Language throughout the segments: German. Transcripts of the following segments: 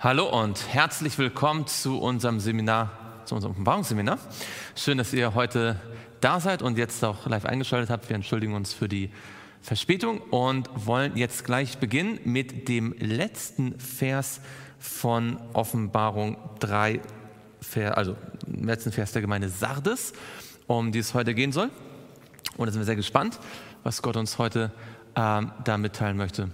Hallo und herzlich willkommen zu unserem Seminar, zu unserem Offenbarungsseminar. Schön, dass ihr heute da seid und jetzt auch live eingeschaltet habt. Wir entschuldigen uns für die Verspätung und wollen jetzt gleich beginnen mit dem letzten Vers von Offenbarung 3, also letzten Vers der Gemeinde Sardes, um die es heute gehen soll. Und da sind wir sehr gespannt, was Gott uns heute ähm, da mitteilen möchte.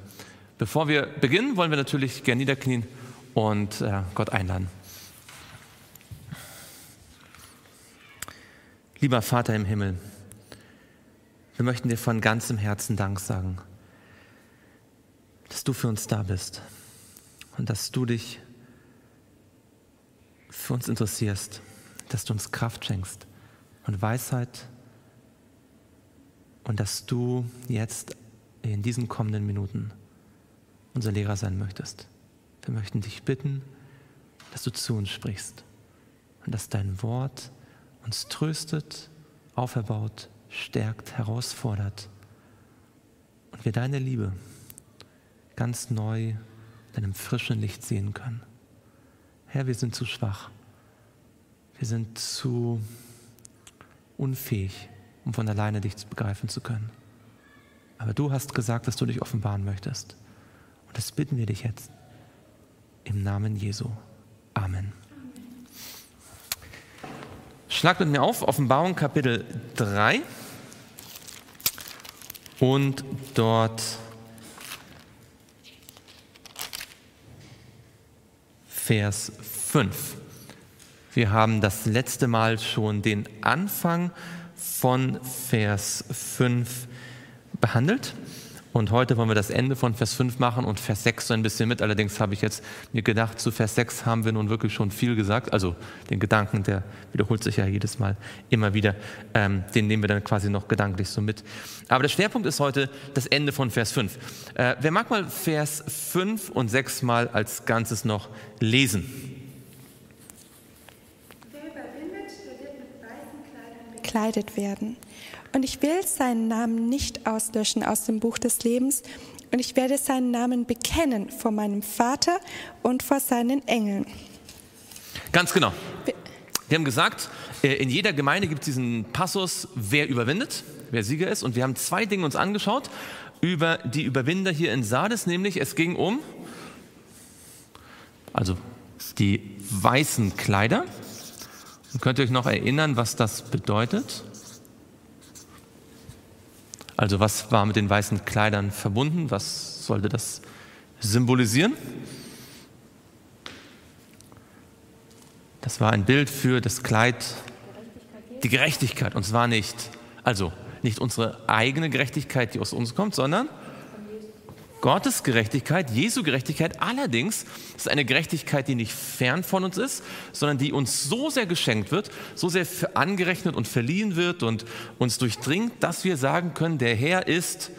Bevor wir beginnen, wollen wir natürlich gerne niederknien und äh, Gott einladen. Lieber Vater im Himmel, wir möchten dir von ganzem Herzen Dank sagen, dass du für uns da bist und dass du dich für uns interessierst, dass du uns Kraft schenkst und Weisheit und dass du jetzt in diesen kommenden Minuten unser Lehrer sein möchtest. Wir möchten dich bitten, dass du zu uns sprichst und dass dein Wort uns tröstet, auferbaut, stärkt, herausfordert und wir deine Liebe ganz neu in deinem frischen Licht sehen können. Herr, wir sind zu schwach. Wir sind zu unfähig, um von alleine dich begreifen zu können. Aber du hast gesagt, dass du dich offenbaren möchtest. Und das bitten wir dich jetzt. Im Namen Jesu. Amen. Schlagt mit mir auf, Offenbarung Kapitel 3 und dort Vers 5. Wir haben das letzte Mal schon den Anfang von Vers 5 behandelt. Und heute wollen wir das Ende von Vers 5 machen und Vers 6 so ein bisschen mit. Allerdings habe ich jetzt mir gedacht, zu Vers 6 haben wir nun wirklich schon viel gesagt. Also den Gedanken, der wiederholt sich ja jedes Mal immer wieder. Ähm, den nehmen wir dann quasi noch gedanklich so mit. Aber der Schwerpunkt ist heute das Ende von Vers 5. Äh, wer mag mal Vers 5 und 6 mal als Ganzes noch lesen? Wer überwindet, der wird mit weißen Kleidern bekleidet werden. Und ich will seinen Namen nicht auslöschen aus dem Buch des Lebens. Und ich werde seinen Namen bekennen vor meinem Vater und vor seinen Engeln. Ganz genau. Wir haben gesagt, äh, in jeder Gemeinde gibt es diesen Passus, wer überwindet, wer Sieger ist. Und wir haben zwei Dinge uns angeschaut über die Überwinder hier in Sardes, nämlich es ging um, also die weißen Kleider. Und könnt ihr euch noch erinnern, was das bedeutet? Also was war mit den weißen Kleidern verbunden? Was sollte das symbolisieren? Das war ein Bild für das Kleid, die Gerechtigkeit. Und zwar nicht, also nicht unsere eigene Gerechtigkeit, die aus uns kommt, sondern Gottes Gerechtigkeit, Jesu Gerechtigkeit allerdings ist eine Gerechtigkeit, die nicht fern von uns ist, sondern die uns so sehr geschenkt wird, so sehr angerechnet und verliehen wird und uns durchdringt, dass wir sagen können, der Herr ist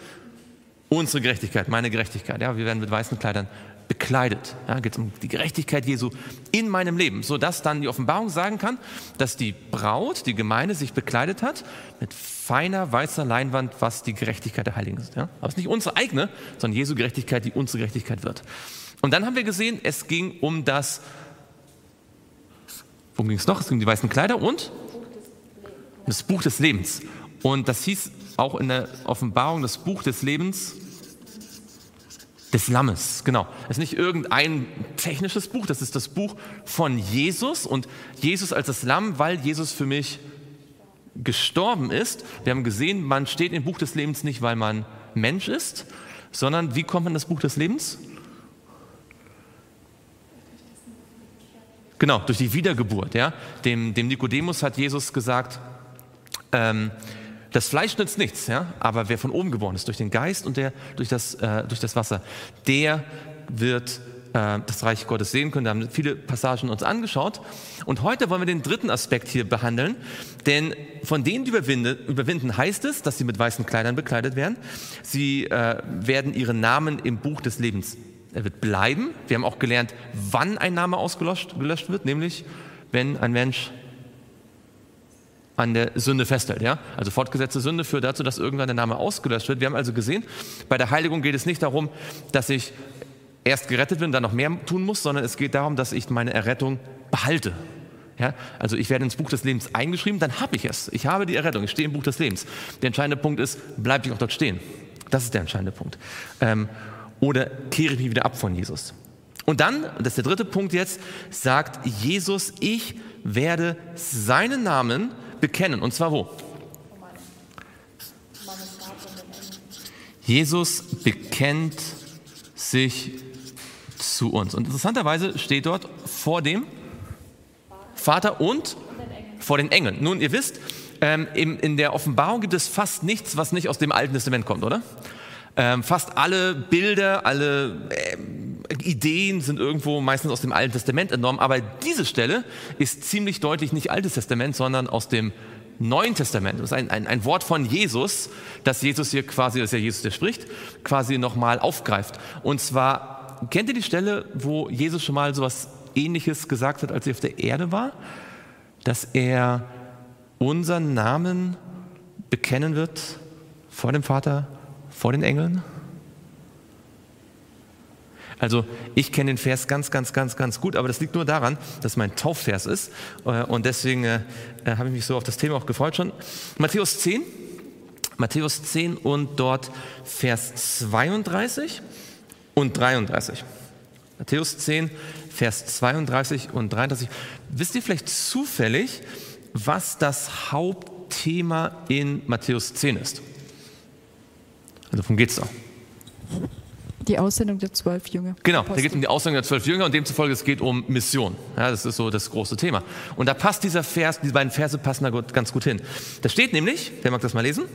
unsere Gerechtigkeit, meine Gerechtigkeit. Ja, wir werden mit weißen Kleidern bekleidet. Ja, geht um die Gerechtigkeit Jesu in meinem Leben, sodass dann die Offenbarung sagen kann, dass die Braut, die Gemeinde sich bekleidet hat mit feiner weißer Leinwand, was die Gerechtigkeit der Heiligen ist. Ja? Aber es ist nicht unsere eigene, sondern Jesu Gerechtigkeit, die unsere Gerechtigkeit wird. Und dann haben wir gesehen, es ging um das, worum ging es noch? Es ging um die weißen Kleider und das Buch des Lebens. Und das hieß auch in der Offenbarung das Buch des Lebens des Lammes, genau. Es ist nicht irgendein technisches Buch, das ist das Buch von Jesus und Jesus als das Lamm, weil Jesus für mich gestorben ist. Wir haben gesehen, man steht im Buch des Lebens nicht, weil man Mensch ist, sondern wie kommt man in das Buch des Lebens? Genau, durch die Wiedergeburt. Ja? Dem, dem Nikodemus hat Jesus gesagt, ähm, das Fleisch nützt nichts, ja? aber wer von oben geboren ist, durch den Geist und der, durch, das, äh, durch das Wasser, der wird äh, das Reich Gottes sehen können. Da haben viele Passagen uns angeschaut. Und heute wollen wir den dritten Aspekt hier behandeln. Denn von denen, die überwinden, heißt es, dass sie mit weißen Kleidern bekleidet werden. Sie äh, werden ihren Namen im Buch des Lebens er wird bleiben. Wir haben auch gelernt, wann ein Name ausgelöscht gelöscht wird, nämlich wenn ein Mensch an der Sünde festhält. Ja? Also fortgesetzte Sünde führt dazu, dass irgendwann der Name ausgelöscht wird. Wir haben also gesehen, bei der Heiligung geht es nicht darum, dass ich erst gerettet bin dann noch mehr tun muss, sondern es geht darum, dass ich meine Errettung behalte. Ja, also ich werde ins Buch des Lebens eingeschrieben, dann habe ich es. Ich habe die Errettung, ich stehe im Buch des Lebens. Der entscheidende Punkt ist, bleibe ich auch dort stehen. Das ist der entscheidende Punkt. Ähm, oder kehre ich mich wieder ab von Jesus. Und dann, das ist der dritte Punkt jetzt, sagt Jesus, ich werde seinen Namen bekennen. Und zwar wo? Jesus bekennt sich zu uns. Und interessanterweise steht dort vor dem Vater und vor den Engeln. Nun, ihr wisst, ähm, in, der Offenbarung gibt es fast nichts, was nicht aus dem Alten Testament kommt, oder? Ähm, fast alle Bilder, alle äh, Ideen sind irgendwo meistens aus dem Alten Testament entnommen, aber diese Stelle ist ziemlich deutlich nicht Altes Testament, sondern aus dem Neuen Testament. Das ist ein, ein, ein Wort von Jesus, das Jesus hier quasi, das ist ja Jesus, der spricht, quasi nochmal aufgreift. Und zwar, kennt ihr die Stelle, wo Jesus schon mal sowas Ähnliches gesagt hat, als er auf der Erde war, dass er unseren Namen bekennen wird vor dem Vater, vor den Engeln? Also ich kenne den Vers ganz, ganz, ganz, ganz gut, aber das liegt nur daran, dass mein Taufvers ist äh, und deswegen äh, äh, habe ich mich so auf das Thema auch gefreut schon. Matthäus 10, Matthäus 10 und dort Vers 32 und 33. Matthäus 10, Vers 32 und 33. Wisst ihr vielleicht zufällig, was das Hauptthema in Matthäus 10 ist? Also worum es da? Die Aussendung der zwölf Jünger. Genau, da geht es um die Aussendung der zwölf Jünger und demzufolge es geht um Mission. Ja, das ist so das große Thema. Und da passt dieser Vers, diese beiden Verse passen da ganz gut hin. Da steht nämlich, wer mag das mal lesen?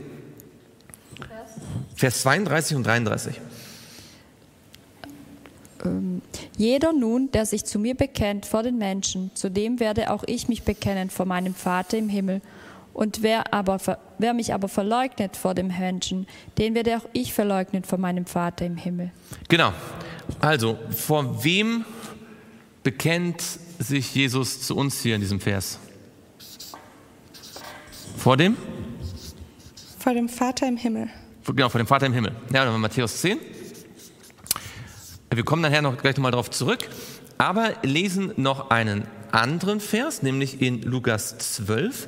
Vers 32 und 33. Ähm, jeder nun, der sich zu mir bekennt vor den Menschen, zu dem werde auch ich mich bekennen vor meinem Vater im Himmel. Und wer, aber, wer mich aber verleugnet vor dem Menschen, den werde auch ich verleugnen vor meinem Vater im Himmel. Genau. Also, vor wem bekennt sich Jesus zu uns hier in diesem Vers? Vor dem? Vor dem Vater im Himmel. Genau, vor dem Vater im Himmel. Ja, dann Matthäus 10. Wir kommen nachher noch gleich nochmal darauf zurück, aber lesen noch einen anderen Vers, nämlich in Lukas 12,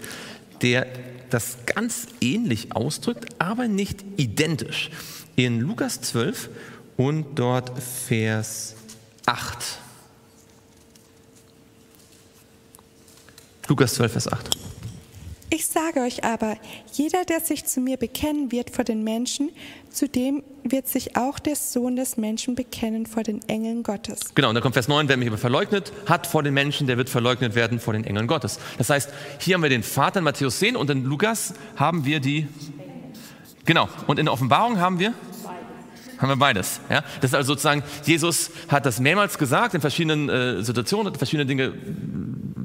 der das ganz ähnlich ausdrückt, aber nicht identisch. In Lukas 12 und dort Vers 8. Lukas 12, Vers 8. Ich sage euch aber, jeder, der sich zu mir bekennen wird vor den Menschen, zu dem wird sich auch der Sohn des Menschen bekennen vor den Engeln Gottes. Genau, und dann kommt Vers 9, wer mich aber verleugnet hat vor den Menschen, der wird verleugnet werden vor den Engeln Gottes. Das heißt, hier haben wir den Vater in Matthäus 10 und in Lukas haben wir die, genau, und in der Offenbarung haben wir haben wir beides. Ja? Das ist also sozusagen, Jesus hat das mehrmals gesagt, in verschiedenen äh, Situationen, hat verschiedene Dinge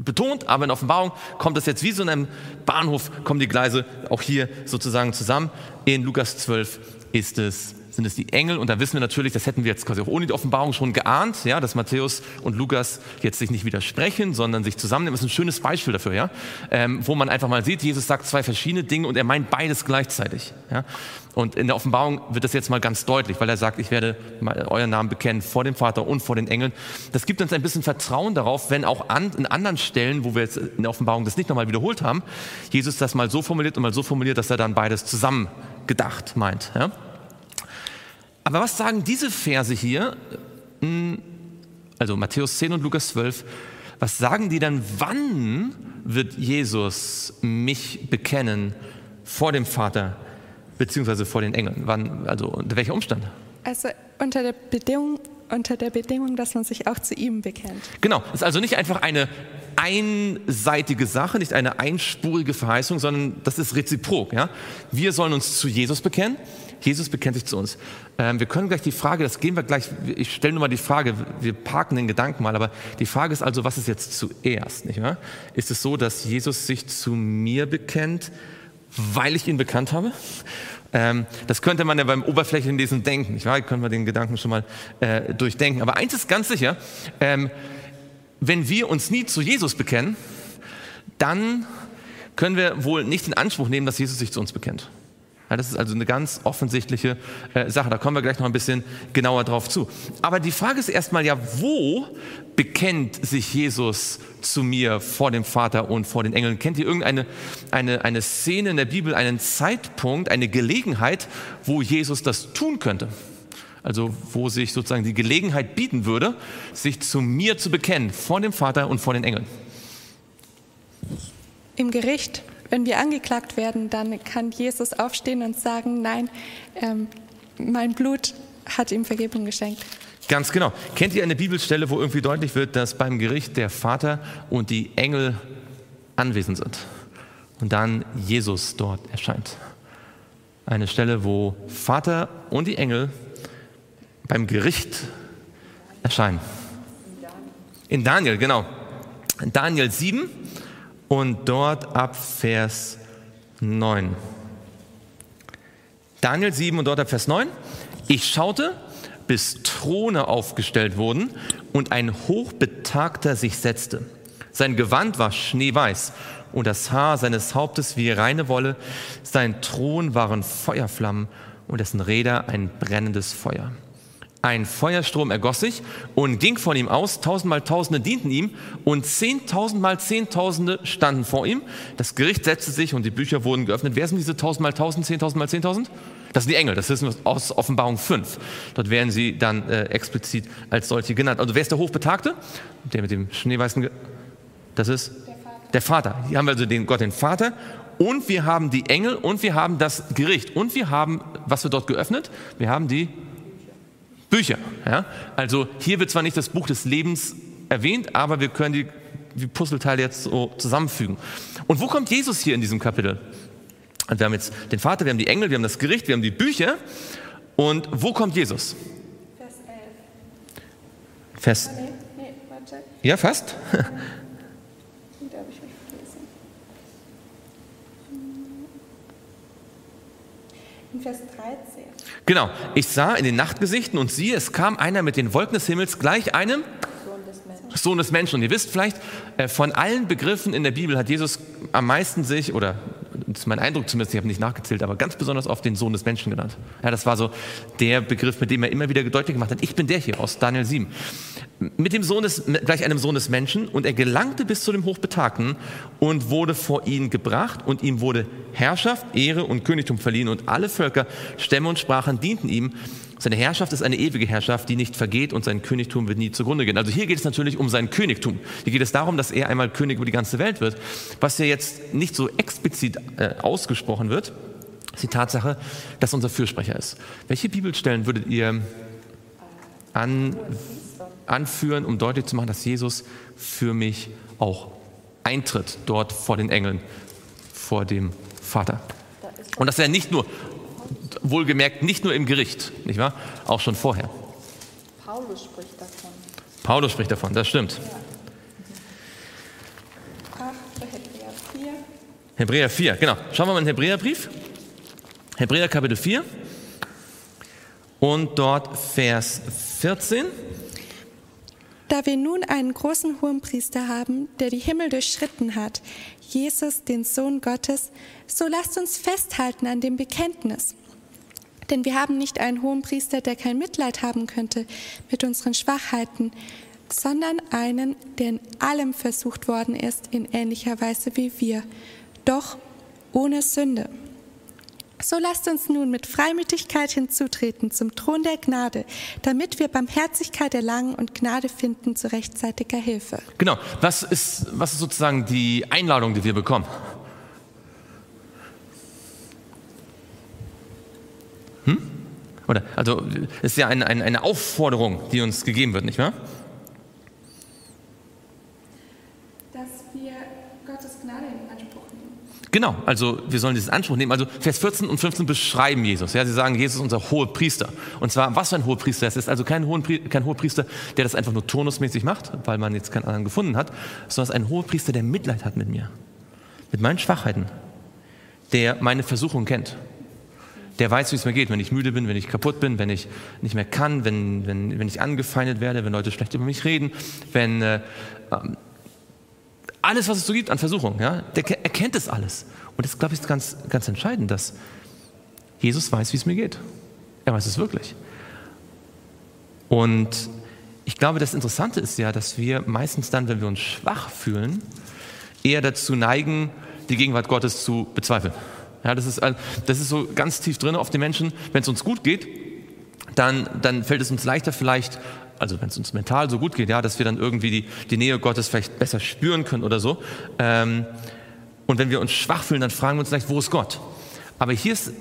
betont, aber in Offenbarung kommt das jetzt wie so in einem Bahnhof, kommen die Gleise auch hier sozusagen zusammen. In Lukas 12 ist es sind es die Engel. Und da wissen wir natürlich, das hätten wir jetzt quasi auch ohne die Offenbarung schon geahnt, ja, dass Matthäus und Lukas jetzt sich nicht widersprechen, sondern sich zusammennehmen. Das ist ein schönes Beispiel dafür, ja, ähm, wo man einfach mal sieht, Jesus sagt zwei verschiedene Dinge und er meint beides gleichzeitig. Ja. Und in der Offenbarung wird das jetzt mal ganz deutlich, weil er sagt, ich werde euren Namen bekennen vor dem Vater und vor den Engeln. Das gibt uns ein bisschen Vertrauen darauf, wenn auch an, in anderen Stellen, wo wir jetzt in der Offenbarung das nicht nochmal wiederholt haben, Jesus das mal so formuliert und mal so formuliert, dass er dann beides zusammen gedacht meint. Ja? Aber was sagen diese Verse hier, hm, also Matthäus 10 und Lukas 12, was sagen die dann, wann wird Jesus mich bekennen vor dem Vater beziehungsweise vor den Engeln? Wann, also unter welcher Umstand? Also unter der Bedingung, unter der Bedingung, dass man sich auch zu ihm bekennt. Genau, ist also nicht einfach eine einseitige Sache, nicht eine einspurige Verheißung, sondern das ist reziprok. Ja? Wir sollen uns zu Jesus bekennen Jesus bekennt sich zu uns. Ähm, wir können gleich die Frage, das gehen wir gleich, ich stelle nur mal die Frage, wir parken den Gedanken mal, aber die Frage ist also, was ist jetzt zuerst? Nicht wahr? Ist es so, dass Jesus sich zu mir bekennt, weil ich ihn bekannt habe? Ähm, das könnte man ja beim oberflächlichen Lesen denken, nicht wahr? Können wir den Gedanken schon mal äh, durchdenken. Aber eins ist ganz sicher, ähm, wenn wir uns nie zu Jesus bekennen, dann können wir wohl nicht in Anspruch nehmen, dass Jesus sich zu uns bekennt. Ja, das ist also eine ganz offensichtliche äh, Sache. Da kommen wir gleich noch ein bisschen genauer drauf zu. Aber die Frage ist erstmal ja, wo bekennt sich Jesus zu mir vor dem Vater und vor den Engeln? Kennt ihr irgendeine eine, eine Szene in der Bibel, einen Zeitpunkt, eine Gelegenheit, wo Jesus das tun könnte? Also wo sich sozusagen die Gelegenheit bieten würde, sich zu mir zu bekennen vor dem Vater und vor den Engeln. Im Gericht wenn wir angeklagt werden, dann kann Jesus aufstehen und sagen, nein, ähm, mein Blut hat ihm Vergebung geschenkt. Ganz genau. Kennt ihr eine Bibelstelle, wo irgendwie deutlich wird, dass beim Gericht der Vater und die Engel anwesend sind und dann Jesus dort erscheint? Eine Stelle, wo Vater und die Engel beim Gericht erscheinen. In Daniel, genau. Daniel 7, und dort ab Vers 9. Daniel 7 und dort ab Vers 9. Ich schaute, bis Throne aufgestellt wurden und ein Hochbetagter sich setzte. Sein Gewand war schneeweiß und das Haar seines Hauptes wie reine Wolle. Sein Thron waren Feuerflammen und dessen Räder ein brennendes Feuer. Ein Feuerstrom ergoss sich und ging von ihm aus. Tausendmal Tausende dienten ihm und zehntausendmal Zehntausende standen vor ihm. Das Gericht setzte sich und die Bücher wurden geöffnet. Wer sind diese tausendmal Tausend, zehntausendmal Zehntausend? Das sind die Engel, das wissen wir aus Offenbarung 5. Dort werden sie dann äh, explizit als solche genannt. Also wer ist der Hochbetagte? Der mit dem schneeweißen, Ge das ist der Vater. der Vater. Hier haben wir also den Gott, den Vater und wir haben die Engel und wir haben das Gericht und wir haben, was wird dort geöffnet? Wir haben die Bücher. Ja? Also hier wird zwar nicht das Buch des Lebens erwähnt, aber wir können die, die Puzzleteile jetzt so zusammenfügen. Und wo kommt Jesus hier in diesem Kapitel? Und wir haben jetzt den Vater, wir haben die Engel, wir haben das Gericht, wir haben die Bücher. Und wo kommt Jesus? Vers 11. Vers. Nee, nee, warte. Ja, fast. In Vers 13. Genau. Ich sah in den Nachtgesichten und siehe, es kam einer mit den Wolken des Himmels gleich einem Sohn des Menschen. Und ihr wisst vielleicht, äh, von allen Begriffen in der Bibel hat Jesus am meisten sich, oder das ist mein Eindruck zumindest, ich habe nicht nachgezählt, aber ganz besonders oft den Sohn des Menschen genannt. Ja, das war so der Begriff, mit dem er immer wieder deutlich gemacht hat, ich bin der hier aus Daniel 7. Mit dem Sohn des, gleich einem Sohn des Menschen und er gelangte bis zu dem Hochbetagten und wurde vor ihn gebracht und ihm wurde Herrschaft, Ehre und Königtum verliehen und alle Völker, Stämme und Sprachen dienten ihm. Seine Herrschaft ist eine ewige Herrschaft, die nicht vergeht und sein Königtum wird nie zugrunde gehen. Also hier geht es natürlich um sein Königtum. Hier geht es darum, dass er einmal König über die ganze Welt wird. Was ja jetzt nicht so explizit äh, ausgesprochen wird, ist die Tatsache, dass unser Fürsprecher ist. Welche Bibelstellen würdet ihr an, anführen, um deutlich zu machen, dass Jesus für mich auch eintritt dort vor den Engeln, vor dem Vater? Und dass er nicht nur wohlgemerkt nicht nur im Gericht, nicht wahr? Auch schon vorher. Paulus spricht davon. Paulus spricht davon, das stimmt. Ja. Hebräer 4. Hebräer 4, genau. Schauen wir mal in den Hebräerbrief. Hebräer Kapitel 4 und dort Vers 14. Da wir nun einen großen Hohenpriester haben, der die Himmel durchschritten hat, Jesus, den Sohn Gottes, so lasst uns festhalten an dem Bekenntnis. Denn wir haben nicht einen hohen Priester, der kein Mitleid haben könnte mit unseren Schwachheiten, sondern einen, der in allem versucht worden ist, in ähnlicher Weise wie wir, doch ohne Sünde. So lasst uns nun mit Freimütigkeit hinzutreten zum Thron der Gnade, damit wir Barmherzigkeit erlangen und Gnade finden zu rechtzeitiger Hilfe. Genau, was ist, was ist sozusagen die Einladung, die wir bekommen? Oder, also, es ist ja ein, ein, eine Aufforderung, die uns gegeben wird, nicht wahr? Dass wir Gottes Gnade in Anspruch nehmen. Genau, also wir sollen diesen Anspruch nehmen. Also Vers 14 und 15 beschreiben Jesus. Ja, sie sagen, Jesus ist unser hoher Priester. Und zwar, was für ein hoher Priester es ist. Also kein, hohen, kein hoher Priester, der das einfach nur turnusmäßig macht, weil man jetzt keinen anderen gefunden hat, sondern es ist ein hoher Priester, der Mitleid hat mit mir, mit meinen Schwachheiten, der meine Versuchung kennt der weiß, wie es mir geht, wenn ich müde bin, wenn ich kaputt bin, wenn ich nicht mehr kann, wenn, wenn, wenn ich angefeindet werde, wenn Leute schlecht über mich reden, wenn äh, ähm, alles, was es so gibt an Versuchungen, ja, der erkennt es alles. Und das, glaube ich, ist ganz, ganz entscheidend, dass Jesus weiß, wie es mir geht. Er weiß es wirklich. Und ich glaube, das Interessante ist ja, dass wir meistens dann, wenn wir uns schwach fühlen, eher dazu neigen, die Gegenwart Gottes zu bezweifeln. Ja, das, ist, das ist so ganz tief drin auf den Menschen. Wenn es uns gut geht, dann, dann fällt es uns leichter vielleicht, also wenn es uns mental so gut geht, ja, dass wir dann irgendwie die, die Nähe Gottes vielleicht besser spüren können oder so. Ähm, und wenn wir uns schwach fühlen, dann fragen wir uns vielleicht, wo ist Gott? Aber hier ist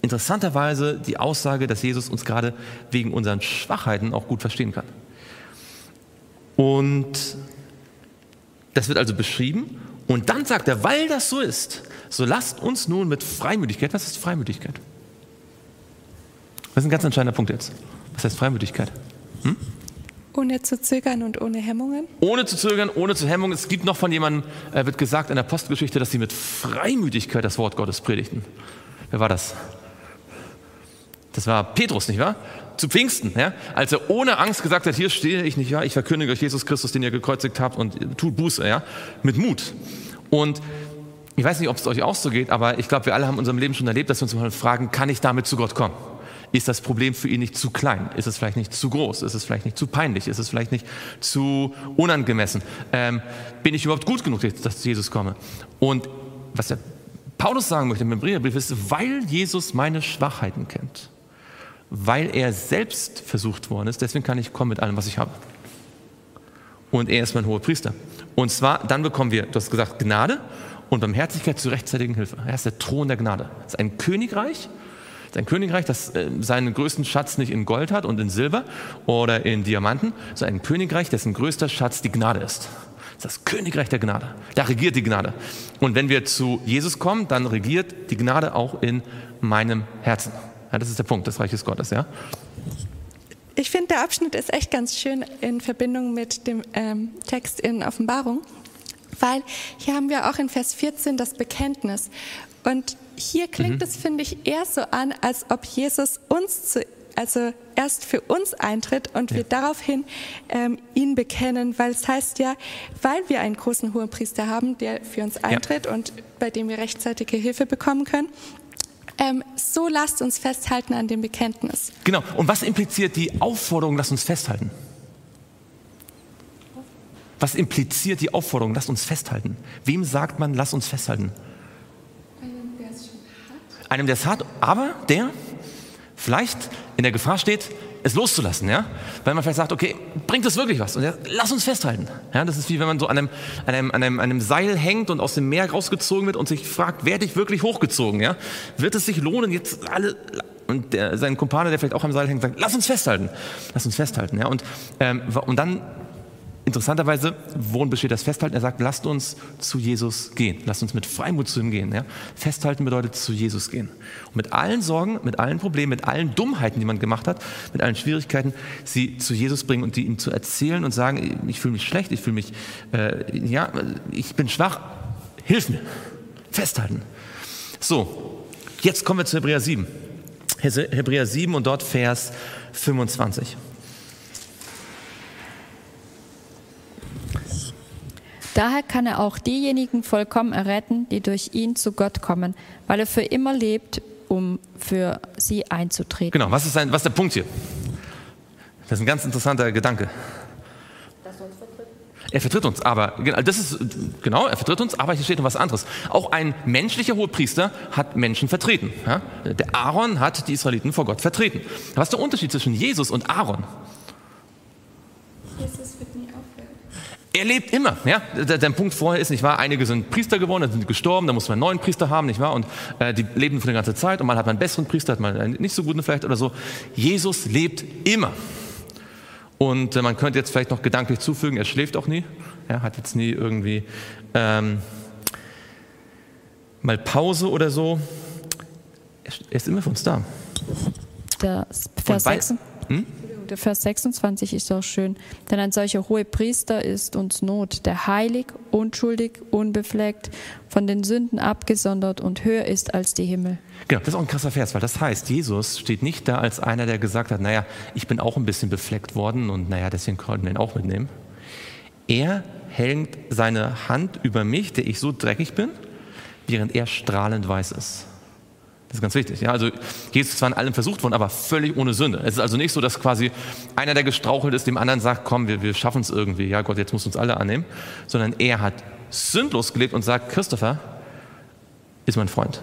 interessanterweise die Aussage, dass Jesus uns gerade wegen unseren Schwachheiten auch gut verstehen kann. Und das wird also beschrieben. Und dann sagt er, weil das so ist, so lasst uns nun mit Freimütigkeit, was ist Freimütigkeit? Das ist ein ganz entscheidender Punkt jetzt. Was heißt Freimütigkeit? Hm? Ohne zu zögern und ohne Hemmungen? Ohne zu zögern, ohne zu Hemmungen. Es gibt noch von jemandem, äh, wird gesagt in der Postgeschichte, dass sie mit Freimütigkeit das Wort Gottes predigten. Wer war das? Das war Petrus, nicht wahr? Zu Pfingsten, ja? als er ohne Angst gesagt hat, hier stehe ich nicht, ja? ich verkündige euch Jesus Christus, den ihr gekreuzigt habt und tut Buße, ja? mit Mut. Und ich weiß nicht, ob es euch auch so geht, aber ich glaube, wir alle haben in unserem Leben schon erlebt, dass wir uns mal fragen, kann ich damit zu Gott kommen? Ist das Problem für ihn nicht zu klein? Ist es vielleicht nicht zu groß? Ist es vielleicht nicht zu peinlich? Ist es vielleicht nicht zu unangemessen? Ähm, bin ich überhaupt gut genug, dass Jesus komme? Und was der Paulus sagen möchte im Hebräerbrief ist, weil Jesus meine Schwachheiten kennt, weil er selbst versucht worden ist, deswegen kann ich kommen mit allem, was ich habe. Und er ist mein hoher Priester. Und zwar, dann bekommen wir, du hast gesagt, Gnade und Barmherzigkeit zur rechtzeitigen Hilfe. Er ist der Thron der Gnade. Das ist ein Königreich, sein Königreich, das äh, seinen größten Schatz nicht in Gold hat und in Silber oder in Diamanten, sondern ein Königreich, dessen größter Schatz die Gnade ist. Das ist das Königreich der Gnade. Da regiert die Gnade. Und wenn wir zu Jesus kommen, dann regiert die Gnade auch in meinem Herzen. Ja, das ist der Punkt des Reiches Gottes, ja. Ich finde, der Abschnitt ist echt ganz schön in Verbindung mit dem ähm, Text in Offenbarung, weil hier haben wir auch in Vers 14 das Bekenntnis. Und hier klingt mhm. es, finde ich, eher so an, als ob Jesus uns zu, also erst für uns eintritt und ja. wir daraufhin ähm, ihn bekennen, weil es heißt ja, weil wir einen großen Hohenpriester haben, der für uns eintritt ja. und bei dem wir rechtzeitige Hilfe bekommen können. Ähm, so lasst uns festhalten an dem Bekenntnis. Genau. Und was impliziert die Aufforderung, lasst uns festhalten? Was impliziert die Aufforderung, lasst uns festhalten? Wem sagt man, lass uns festhalten? einem, der es hat, aber der vielleicht in der Gefahr steht, es loszulassen, ja? Weil man vielleicht sagt, okay, bringt das wirklich was? Und ja, lass uns festhalten. Ja, das ist wie wenn man so an einem, an, einem, an, einem, an einem Seil hängt und aus dem Meer rausgezogen wird und sich fragt, werde ich wirklich hochgezogen, ja? Wird es sich lohnen, jetzt alle, und der, sein Kumpane, der vielleicht auch am Seil hängt, sagt, lass uns festhalten. Lass uns festhalten, ja? Und, ähm, und dann Interessanterweise, worin besteht das Festhalten? Er sagt, lasst uns zu Jesus gehen. Lasst uns mit Freimut zu ihm gehen. Ja? Festhalten bedeutet zu Jesus gehen. Und mit allen Sorgen, mit allen Problemen, mit allen Dummheiten, die man gemacht hat, mit allen Schwierigkeiten, sie zu Jesus bringen und die ihm zu erzählen und sagen, ich fühle mich schlecht, ich fühle mich, äh, ja, ich bin schwach, hilf mir. Festhalten. So, jetzt kommen wir zu Hebräer 7. Hebräer 7 und dort Vers 25. Daher kann er auch diejenigen vollkommen erretten, die durch ihn zu Gott kommen, weil er für immer lebt, um für sie einzutreten. Genau, was ist, ein, was ist der Punkt hier? Das ist ein ganz interessanter Gedanke. Er vertritt uns, aber das ist genau, er vertritt uns, aber hier steht noch was anderes. Auch ein menschlicher Hohepriester hat Menschen vertreten. Ja? Der Aaron hat die Israeliten vor Gott vertreten. Was ist der Unterschied zwischen Jesus und Aaron? Jesus wird nie er lebt immer. Ja? Der, der, Punkt vorher ist, nicht wahr? Einige sind Priester geworden, dann sind gestorben, dann muss man einen neuen Priester haben, nicht wahr? Und äh, die leben für die ganze Zeit und mal hat man einen besseren Priester, hat man einen nicht so guten vielleicht oder so. Jesus lebt immer. Und äh, man könnte jetzt vielleicht noch gedanklich zufügen, er schläft auch nie. Er hat jetzt nie irgendwie ähm, mal Pause oder so. Er ist immer für uns da. Das Vers 6. Hm? Vers 26 ist auch schön. Denn ein solcher hoher Priester ist uns Not, der heilig, unschuldig, unbefleckt, von den Sünden abgesondert und höher ist als die Himmel. Genau, das ist auch ein krasser Vers, weil das heißt, Jesus steht nicht da als einer, der gesagt hat, naja, ich bin auch ein bisschen befleckt worden und naja, deswegen konnten wir ihn auch mitnehmen. Er hängt seine Hand über mich, der ich so dreckig bin, während er strahlend weiß ist. Das ist ganz wichtig. Ja? Also Jesus zwar in allem versucht worden, aber völlig ohne Sünde. Es ist also nicht so, dass quasi einer, der gestrauchelt ist, dem anderen sagt, komm, wir, wir schaffen es irgendwie. Ja Gott, jetzt musst du uns alle annehmen. Sondern er hat sündlos gelebt und sagt, Christopher ist mein Freund.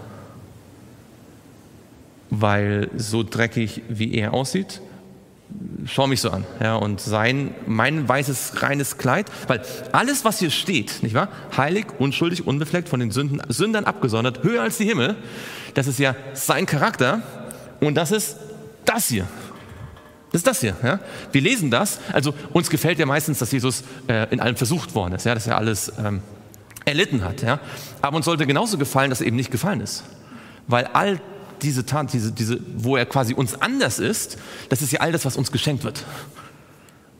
Weil so dreckig, wie er aussieht, schau mich so an. Ja, und sein, mein weißes, reines Kleid, weil alles, was hier steht, nicht wahr? Heilig, unschuldig, unbefleckt, von den Sünden, Sündern abgesondert, höher als die Himmel, das ist ja sein Charakter und das ist das hier. Das ist das hier. Ja? Wir lesen das. Also uns gefällt ja meistens, dass Jesus äh, in allem versucht worden ist, ja? dass er alles ähm, erlitten hat. Ja? Aber uns sollte genauso gefallen, dass er eben nicht gefallen ist. Weil all diese Tat, diese, diese, wo er quasi uns anders ist, das ist ja all das, was uns geschenkt wird.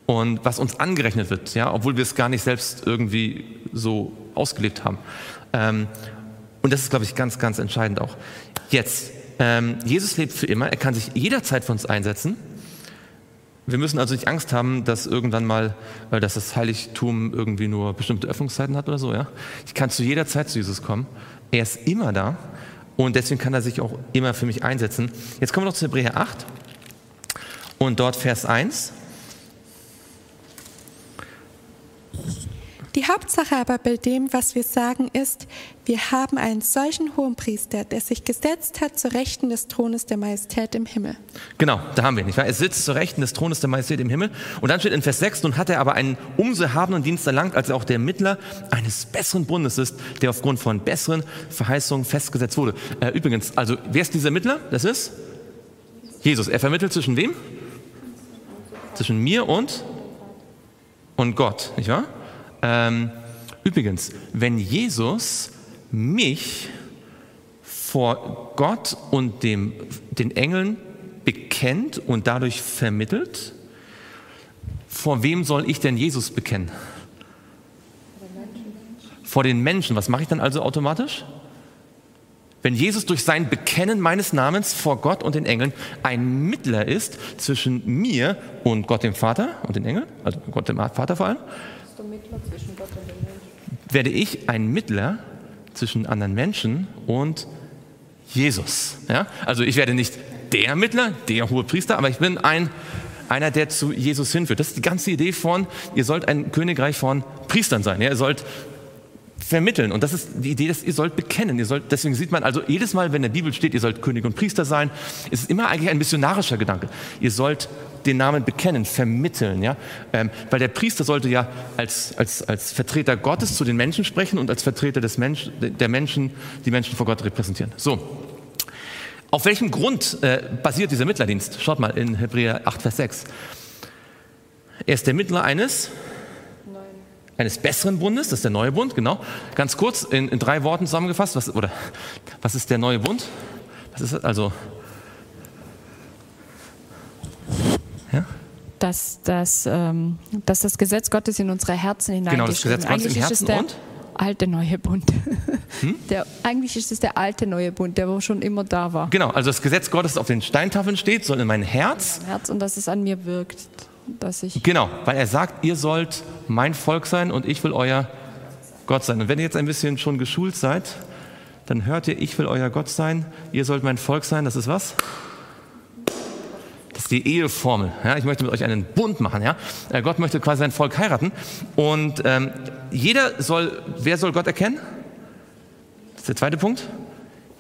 Und was uns angerechnet wird, ja, obwohl wir es gar nicht selbst irgendwie so ausgelebt haben. Ähm, und das ist, glaube ich, ganz, ganz entscheidend auch. Jetzt, ähm, Jesus lebt für immer, er kann sich jederzeit für uns einsetzen. Wir müssen also nicht Angst haben, dass irgendwann mal, weil dass das Heiligtum irgendwie nur bestimmte Öffnungszeiten hat oder so, ja. Ich kann zu jeder Zeit zu Jesus kommen. Er ist immer da. Und deswegen kann er sich auch immer für mich einsetzen. Jetzt kommen wir noch zu Hebräer 8 und dort Vers 1. Die Hauptsache aber bei dem, was wir sagen, ist, wir haben einen solchen hohen Priester, der sich gesetzt hat zur Rechten des Thrones der Majestät im Himmel. Genau, da haben wir nicht wahr? Er sitzt zur Rechten des Thrones der Majestät im Himmel. Und dann steht in Vers 6, nun hat er aber einen umso erhabenen Dienst erlangt, als er auch der Mittler eines besseren Bundes ist, der aufgrund von besseren Verheißungen festgesetzt wurde. Äh, übrigens, also wer ist dieser Mittler? Das ist Jesus. Er vermittelt zwischen wem? Zwischen mir und, und Gott, nicht wahr? Ähm, übrigens, wenn Jesus mich vor Gott und dem, den Engeln bekennt und dadurch vermittelt, vor wem soll ich denn Jesus bekennen? Vor den Menschen. Was mache ich dann also automatisch? Wenn Jesus durch sein Bekennen meines Namens vor Gott und den Engeln ein Mittler ist zwischen mir und Gott dem Vater und den Engeln, also Gott dem Vater vor allem, werde ich ein Mittler zwischen anderen Menschen und Jesus. Ja? Also ich werde nicht der Mittler, der hohe Priester, aber ich bin ein, einer, der zu Jesus hinführt. Das ist die ganze Idee von, ihr sollt ein Königreich von Priestern sein. Ja? Ihr sollt vermitteln. Und das ist die Idee, dass ihr sollt bekennen. Ihr sollt, deswegen sieht man also jedes Mal, wenn in der Bibel steht, ihr sollt König und Priester sein, ist es immer eigentlich ein missionarischer Gedanke. Ihr sollt den Namen bekennen, vermitteln. Ja? Ähm, weil der Priester sollte ja als, als, als Vertreter Gottes zu den Menschen sprechen und als Vertreter des Mensch, der Menschen die Menschen vor Gott repräsentieren. So. Auf welchem Grund äh, basiert dieser Mittlerdienst? Schaut mal in Hebräer 8, Vers 6. Er ist der Mittler eines eines besseren Bundes, das ist der neue Bund, genau. Ganz kurz in, in drei Worten zusammengefasst, was, oder was ist der neue Bund? Was ist das? Also Dass, dass, ähm, dass das Gesetz Gottes in unsere Herzen hineingeschrieben Genau, das Gesetz Gottes im Herzen der und? alte neue Bund. Hm? Der, eigentlich ist es der alte neue Bund, der wo schon immer da war. Genau, also das Gesetz Gottes auf den Steintafeln steht, soll in mein Herz. In mein Herz und dass es an mir wirkt dass ich. Genau, weil er sagt, ihr sollt mein Volk sein und ich will euer Gott sein. Und wenn ihr jetzt ein bisschen schon geschult seid, dann hört ihr, ich will euer Gott sein, ihr sollt mein Volk sein. Das ist was? Die Eheformel. Ja, ich möchte mit euch einen Bund machen. Ja? Äh, Gott möchte quasi sein Volk heiraten. Und ähm, jeder soll, wer soll Gott erkennen? Das ist der zweite Punkt.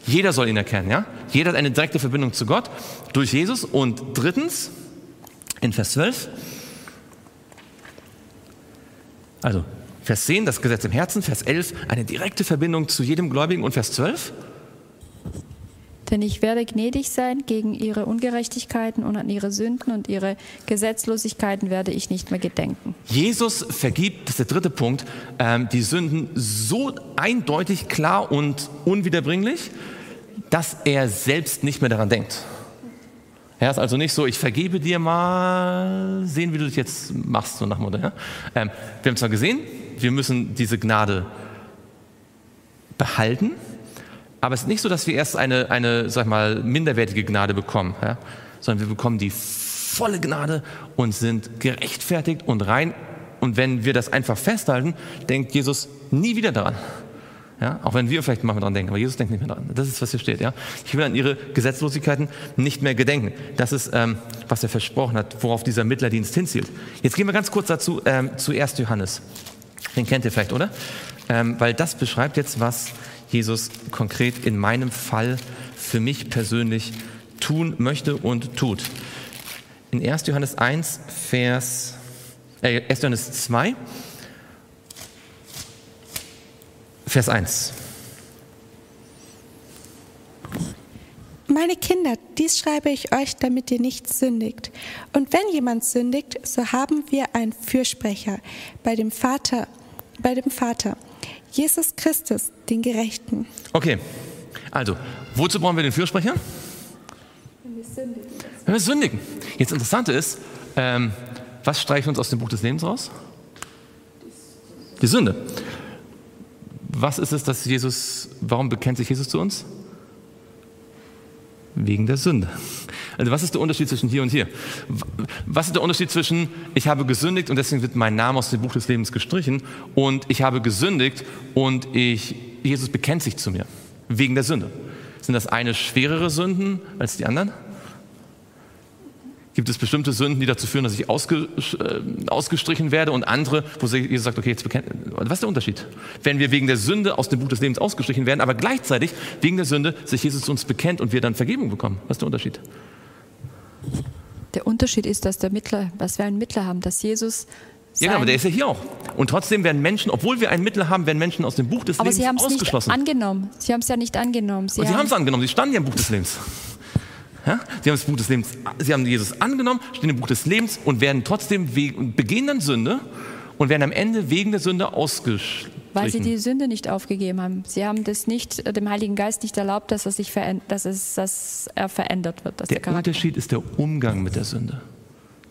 Jeder soll ihn erkennen. Ja? Jeder hat eine direkte Verbindung zu Gott durch Jesus. Und drittens, in Vers 12. Also Vers 10, das Gesetz im Herzen, Vers 11, eine direkte Verbindung zu jedem Gläubigen und Vers 12. Denn ich werde gnädig sein gegen ihre Ungerechtigkeiten und an ihre Sünden und ihre Gesetzlosigkeiten werde ich nicht mehr gedenken. Jesus vergibt, das ist der dritte Punkt, ähm, die Sünden so eindeutig, klar und unwiederbringlich, dass er selbst nicht mehr daran denkt. Ja, ist also nicht so, ich vergebe dir mal, sehen, wie du das jetzt machst, so nach Mutter. Ja? Ähm, wir haben zwar gesehen, wir müssen diese Gnade behalten, aber es ist nicht so, dass wir erst eine, eine sag mal, minderwertige Gnade bekommen, ja? sondern wir bekommen die volle Gnade und sind gerechtfertigt und rein. Und wenn wir das einfach festhalten, denkt Jesus nie wieder daran. Ja, auch wenn wir vielleicht manchmal dran denken, aber Jesus denkt nicht mehr dran. Das ist, was hier steht. Ja? Ich will an ihre Gesetzlosigkeiten nicht mehr gedenken. Das ist, ähm, was er versprochen hat, worauf dieser Mittlerdienst hinzielt. Jetzt gehen wir ganz kurz dazu ähm, zu 1. Johannes. Den kennt ihr vielleicht, oder? Ähm, weil das beschreibt jetzt, was Jesus konkret in meinem Fall für mich persönlich tun möchte und tut. In 1. Johannes 1, Vers, äh, 1. Johannes 2, Vers 1. Meine Kinder, dies schreibe ich euch, damit ihr nicht sündigt. Und wenn jemand sündigt, so haben wir einen Fürsprecher bei dem Vater, bei dem Vater, Jesus Christus, den Gerechten. Okay, also, wozu brauchen wir den Fürsprecher? Wenn wir sündigen. Wenn wir sündigen. Jetzt interessante ist, ähm, was streicht uns aus dem Buch des Lebens raus? Die Sünde. Was ist es, dass Jesus, warum bekennt sich Jesus zu uns? Wegen der Sünde. Also was ist der Unterschied zwischen hier und hier? Was ist der Unterschied zwischen ich habe gesündigt und deswegen wird mein Name aus dem Buch des Lebens gestrichen und ich habe gesündigt und ich, Jesus bekennt sich zu mir wegen der Sünde? Sind das eine schwerere Sünden als die anderen? Gibt es bestimmte Sünden, die dazu führen, dass ich ausge, äh, ausgestrichen werde und andere, wo Jesus sagt, okay, jetzt bekennt. Was ist der Unterschied? Wenn wir wegen der Sünde aus dem Buch des Lebens ausgestrichen werden, aber gleichzeitig wegen der Sünde sich Jesus zu uns bekennt und wir dann Vergebung bekommen. Was ist der Unterschied? Der Unterschied ist, dass, der Mittler, dass wir einen Mittler haben, dass Jesus. Ja, genau, aber der ist ja hier auch. Und trotzdem werden Menschen, obwohl wir einen Mittler haben, werden Menschen aus dem Buch des aber Lebens sie haben es nicht ausgeschlossen. angenommen. Sie haben es ja nicht angenommen. und sie haben es angenommen, sie standen ja im Buch des Lebens. Ja? Sie haben das Buch des Lebens, sie haben Jesus angenommen, stehen im Buch des Lebens und werden trotzdem wegen, begehen dann Sünde und werden am Ende wegen der Sünde ausgeschlossen. Weil sie die Sünde nicht aufgegeben haben. Sie haben das nicht, äh, dem Heiligen Geist nicht erlaubt, dass er sich verändert, dass, es, dass er verändert wird. der, der Unterschied ist der Umgang mit der Sünde.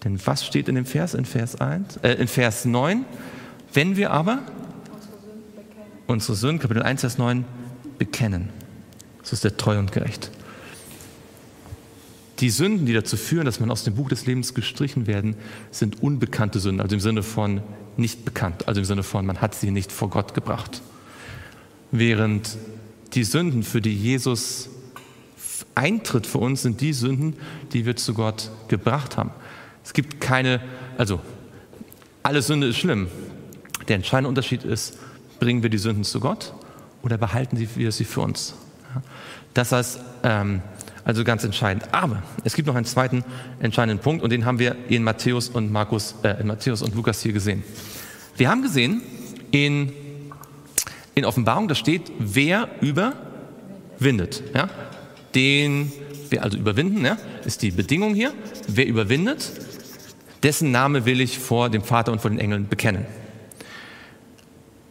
Denn was steht in dem Vers, in Vers, 1, äh, in Vers 9? Wenn wir aber unsere Sünden, Kapitel 1, Vers 9, bekennen, so ist er treu und gerecht. Die Sünden, die dazu führen, dass man aus dem Buch des Lebens gestrichen werden, sind unbekannte Sünden, also im Sinne von nicht bekannt, also im Sinne von man hat sie nicht vor Gott gebracht. Während die Sünden, für die Jesus eintritt für uns, sind die Sünden, die wir zu Gott gebracht haben. Es gibt keine, also alle Sünde ist schlimm. Der entscheidende Unterschied ist, bringen wir die Sünden zu Gott oder behalten wir sie für uns? Das heißt, ähm, also ganz entscheidend. Aber es gibt noch einen zweiten entscheidenden Punkt und den haben wir in Matthäus und Markus, äh, in Matthäus und Lukas hier gesehen. Wir haben gesehen in, in Offenbarung, da steht, wer überwindet. Ja? Den, wer also überwinden, ja, ist die Bedingung hier. Wer überwindet, dessen Name will ich vor dem Vater und vor den Engeln bekennen.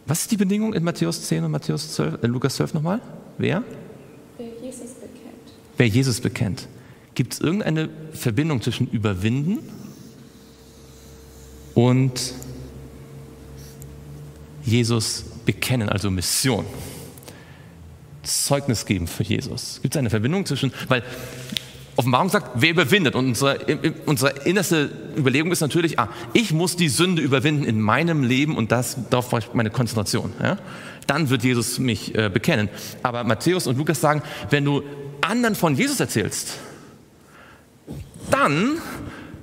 Was ist die Bedingung in Matthäus 10 und Matthäus 12, äh, Lukas 12 nochmal? Wer? Wer Jesus bekennt. Gibt es irgendeine Verbindung zwischen Überwinden und Jesus bekennen, also Mission? Zeugnis geben für Jesus. Gibt es eine Verbindung zwischen, weil Offenbarung sagt, wer überwindet? Und unsere, unsere innerste Überlegung ist natürlich, ah, ich muss die Sünde überwinden in meinem Leben und das, darauf war meine Konzentration. Ja? Dann wird Jesus mich äh, bekennen. Aber Matthäus und Lukas sagen, wenn du anderen von Jesus erzählst, dann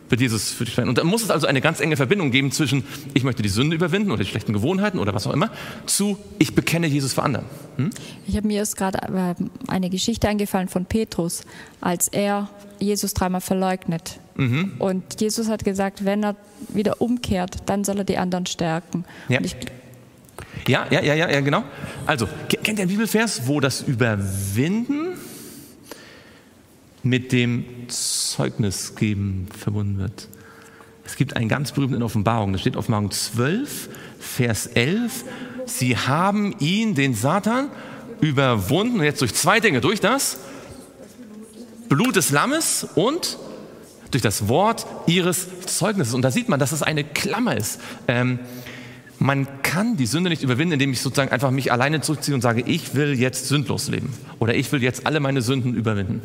wird Jesus für dich sein. Und dann muss es also eine ganz enge Verbindung geben zwischen, ich möchte die Sünde überwinden oder die schlechten Gewohnheiten oder was auch immer, zu, ich bekenne Jesus für andere. Hm? Ich habe mir jetzt gerade äh, eine Geschichte eingefallen von Petrus, als er Jesus dreimal verleugnet. Mhm. Und Jesus hat gesagt, wenn er wieder umkehrt, dann soll er die anderen stärken. Ja. ja, ja, ja, ja, ja, genau. Also, kennt ihr einen Bibelvers, wo das Überwinden mit dem Zeugnisgeben verbunden wird. Es gibt einen ganz berühmten Offenbarung, das steht Offenbarung 12, Vers 11. Sie haben ihn, den Satan, überwunden, und jetzt durch zwei Dinge, durch das Blut des Lammes und durch das Wort ihres Zeugnisses. Und da sieht man, dass es eine Klammer ist. Ähm, man kann die Sünde nicht überwinden, indem ich sozusagen einfach mich alleine zurückziehe und sage, ich will jetzt sündlos leben oder ich will jetzt alle meine Sünden überwinden.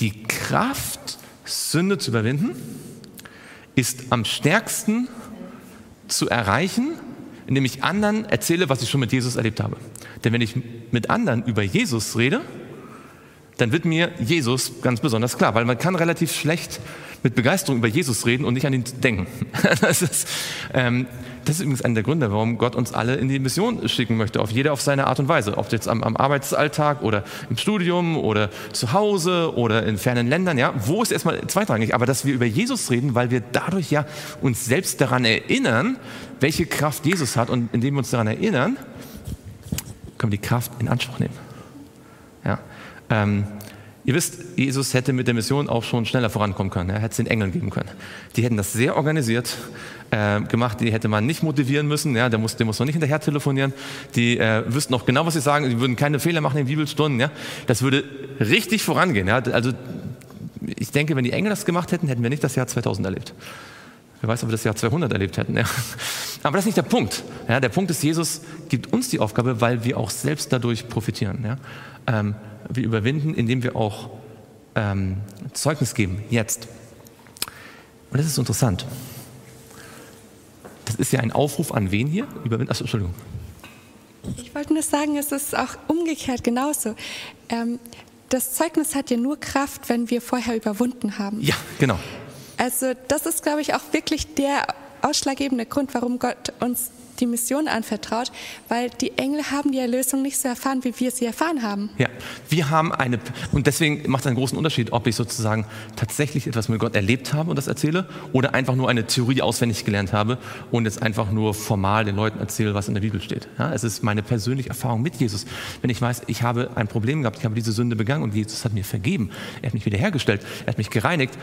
Die Kraft, Sünde zu überwinden, ist am stärksten zu erreichen, indem ich anderen erzähle, was ich schon mit Jesus erlebt habe. Denn wenn ich mit anderen über Jesus rede, dann wird mir Jesus ganz besonders klar, weil man kann relativ schlecht mit Begeisterung über Jesus reden und nicht an ihn denken. Das ist, ähm, das ist übrigens einer der Gründe, warum Gott uns alle in die Mission schicken möchte, auf jeder auf seine Art und Weise. Ob jetzt am, am Arbeitsalltag oder im Studium oder zu Hause oder in fernen Ländern, ja, wo ist erstmal zweitrangig, aber dass wir über Jesus reden, weil wir dadurch ja uns selbst daran erinnern, welche Kraft Jesus hat und indem wir uns daran erinnern, können wir die Kraft in Anspruch nehmen. Ähm, Ihr wisst, Jesus hätte mit der Mission auch schon schneller vorankommen können. Er hätte es den Engeln geben können. Die hätten das sehr organisiert äh, gemacht. Die hätte man nicht motivieren müssen. Ja, der muss, der muss noch nicht hinterher telefonieren. Die äh, wüssten auch genau, was sie sagen. Die würden keine Fehler machen in Bibelstunden. Ja, das würde richtig vorangehen. Ja, also ich denke, wenn die Engel das gemacht hätten, hätten wir nicht das Jahr 2000 erlebt. Wer weiß, ob wir das Jahr 200 erlebt hätten. Ja. Aber das ist nicht der Punkt. Ja, der Punkt ist, Jesus gibt uns die Aufgabe, weil wir auch selbst dadurch profitieren. Ja. Ähm, wir überwinden, indem wir auch ähm, Zeugnis geben, jetzt. Und das ist interessant. Das ist ja ein Aufruf an wen hier? Überwinden, achso, Entschuldigung. Ich wollte nur sagen, es ist auch umgekehrt genauso. Ähm, das Zeugnis hat ja nur Kraft, wenn wir vorher überwunden haben. Ja, genau. Also das ist, glaube ich, auch wirklich der ausschlaggebende Grund, warum Gott uns die Mission anvertraut, weil die Engel haben die Erlösung nicht so erfahren, wie wir sie erfahren haben. Ja, wir haben eine, und deswegen macht es einen großen Unterschied, ob ich sozusagen tatsächlich etwas mit Gott erlebt habe und das erzähle oder einfach nur eine Theorie auswendig gelernt habe und jetzt einfach nur formal den Leuten erzähle, was in der Bibel steht. Ja, es ist meine persönliche Erfahrung mit Jesus. Wenn ich weiß, ich habe ein Problem gehabt, ich habe diese Sünde begangen und Jesus hat mir vergeben, er hat mich wiederhergestellt, er hat mich gereinigt,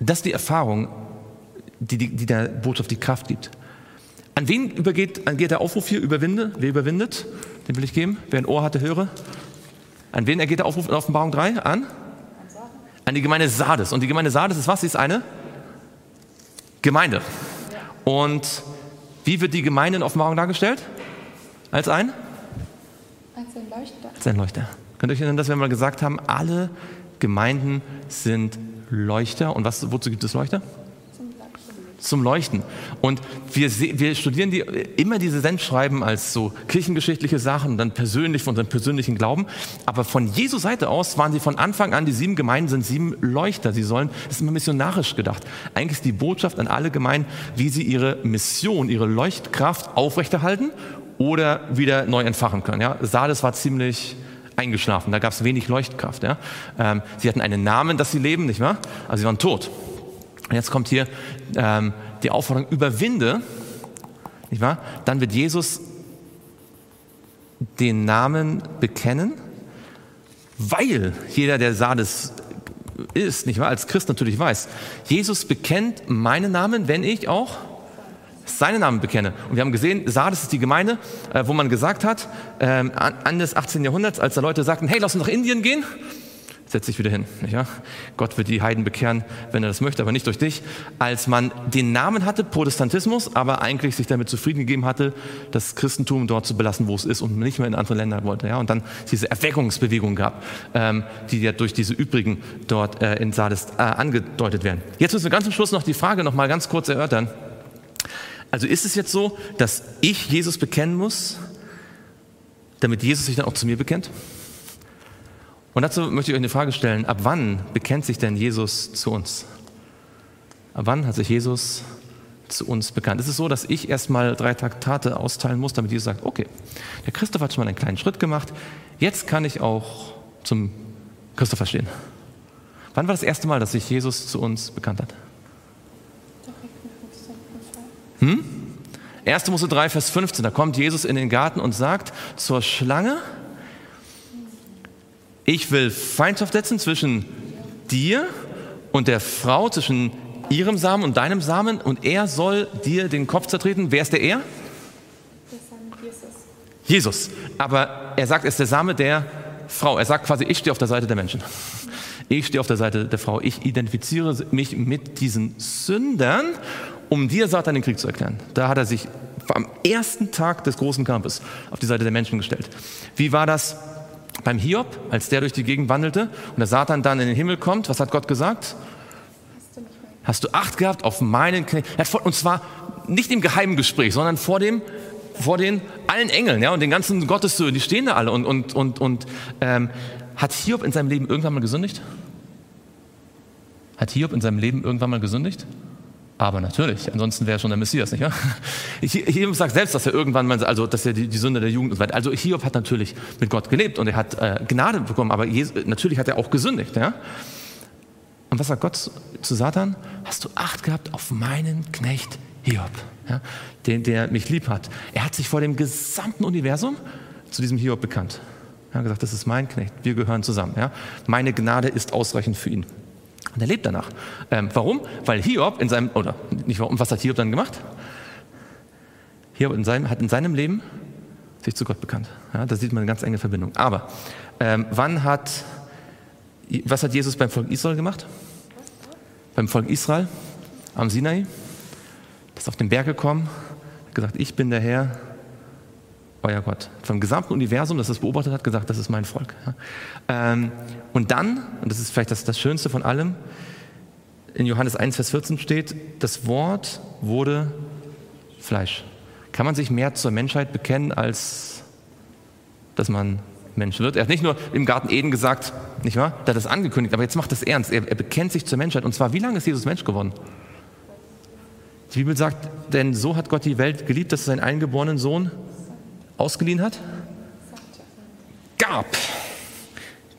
das ist die Erfahrung, die, die, die der Botschaft die Kraft gibt. An wen übergeht geht der Aufruf hier? Überwinde? Wer überwindet? Den will ich geben. Wer ein Ohr hatte, höre. An wen ergeht der Aufruf in Offenbarung 3? An? An die Gemeinde Sardes. Und die Gemeinde Sardes ist was? Sie ist eine Gemeinde. Und wie wird die Gemeinde in Offenbarung dargestellt? Als ein? Als ein Leuchter. Als ein Leuchter. Könnt ihr euch erinnern, dass wir mal gesagt haben, alle Gemeinden sind Leuchter. Und was, wozu gibt es Leuchter? Zum Leuchten. Und wir, wir studieren die, immer diese Sendschreiben als so kirchengeschichtliche Sachen, dann persönlich von unserem persönlichen Glauben. Aber von Jesu Seite aus waren sie von Anfang an, die sieben Gemeinden sind sieben Leuchter. Sie sollen, das ist immer missionarisch gedacht. Eigentlich ist die Botschaft an alle Gemeinden, wie sie ihre Mission, ihre Leuchtkraft aufrechterhalten oder wieder neu entfachen können. Ja? Sardes war ziemlich eingeschlafen, da gab es wenig Leuchtkraft. Ja? Ähm, sie hatten einen Namen, dass sie leben, nicht wahr? Also sie waren tot. Jetzt kommt hier ähm, die Aufforderung, überwinde, nicht wahr? Dann wird Jesus den Namen bekennen, weil jeder, der Sardes ist, nicht wahr, als Christ natürlich weiß, Jesus bekennt meinen Namen, wenn ich auch seinen Namen bekenne. Und wir haben gesehen, Sardes ist die Gemeinde, äh, wo man gesagt hat, ähm, an des 18. Jahrhunderts, als da Leute sagten, hey, lass uns nach Indien gehen, setz dich wieder hin. Wahr? Gott wird die Heiden bekehren, wenn er das möchte, aber nicht durch dich. Als man den Namen hatte, Protestantismus, aber eigentlich sich damit zufrieden gegeben hatte, das Christentum dort zu belassen, wo es ist und nicht mehr in andere Länder wollte. Ja? Und dann diese Erweckungsbewegung gab, ähm, die ja durch diese übrigen dort äh, in Sardes äh, angedeutet werden. Jetzt müssen wir ganz zum Schluss noch die Frage noch mal ganz kurz erörtern. Also ist es jetzt so, dass ich Jesus bekennen muss, damit Jesus sich dann auch zu mir bekennt? Und dazu möchte ich euch eine Frage stellen. Ab wann bekennt sich denn Jesus zu uns? Ab wann hat sich Jesus zu uns bekannt? Ist es so, dass ich erstmal drei Traktate austeilen muss, damit Jesus sagt, okay, der Christoph hat schon mal einen kleinen Schritt gemacht, jetzt kann ich auch zum Christopher stehen. Wann war das erste Mal, dass sich Jesus zu uns bekannt hat? Hm? 1. Mose 3, Vers 15, da kommt Jesus in den Garten und sagt zur Schlange, ich will Feindschaft setzen zwischen dir und der Frau, zwischen ihrem Samen und deinem Samen und er soll dir den Kopf zertreten. Wer ist der er? Jesus. Jesus. Aber er sagt, er ist der Same der Frau. Er sagt quasi, ich stehe auf der Seite der Menschen. Ich stehe auf der Seite der Frau. Ich identifiziere mich mit diesen Sündern, um dir Satan den Krieg zu erklären. Da hat er sich am ersten Tag des großen Kampfes auf die Seite der Menschen gestellt. Wie war das beim Hiob, als der durch die Gegend wandelte und der Satan dann in den Himmel kommt, was hat Gott gesagt? Hast du Acht gehabt auf meinen Knecht? Und zwar nicht im geheimen Gespräch, sondern vor dem vor den allen Engeln ja, und den ganzen Gottessöhnen, die stehen da alle. Und, und, und, und ähm, hat Hiob in seinem Leben irgendwann mal gesündigt? Hat Hiob in seinem Leben irgendwann mal gesündigt? Aber natürlich, ansonsten wäre er schon der Messias, nicht wahr? Hiob sagt selbst, dass er irgendwann mal, also dass er die, die Sünde der Jugend und so weiter. Also Hiob hat natürlich mit Gott gelebt und er hat äh, Gnade bekommen, aber Jesus, natürlich hat er auch gesündigt, ja. Und was sagt Gott zu Satan? Hast du Acht gehabt auf meinen Knecht Hiob, ja, den, der mich lieb hat? Er hat sich vor dem gesamten Universum zu diesem Hiob bekannt. Er hat gesagt, das ist mein Knecht, wir gehören zusammen. Ja. Meine Gnade ist ausreichend für ihn. Und er lebt danach. Ähm, warum? Weil Hiob in seinem, oder nicht warum, was hat Hiob dann gemacht? Hiob in seinem, hat in seinem Leben sich zu Gott bekannt. Ja, da sieht man eine ganz enge Verbindung. Aber ähm, wann hat, was hat Jesus beim Volk Israel gemacht? Beim Volk Israel am Sinai, das ist auf den Berg gekommen, hat gesagt, ich bin der Herr, euer Gott. Vom gesamten Universum, das es beobachtet hat, gesagt, das ist mein Volk. Ähm, und dann, und das ist vielleicht das, das Schönste von allem, in Johannes 1, Vers 14 steht, das Wort wurde Fleisch. Kann man sich mehr zur Menschheit bekennen, als dass man Mensch wird? Er hat nicht nur im Garten Eden gesagt, nicht wahr? Er hat das angekündigt, aber jetzt macht es ernst. Er, er bekennt sich zur Menschheit. Und zwar, wie lange ist Jesus Mensch geworden? Die Bibel sagt, denn so hat Gott die Welt geliebt, dass er seinen eingeborenen Sohn ausgeliehen hat? Gab.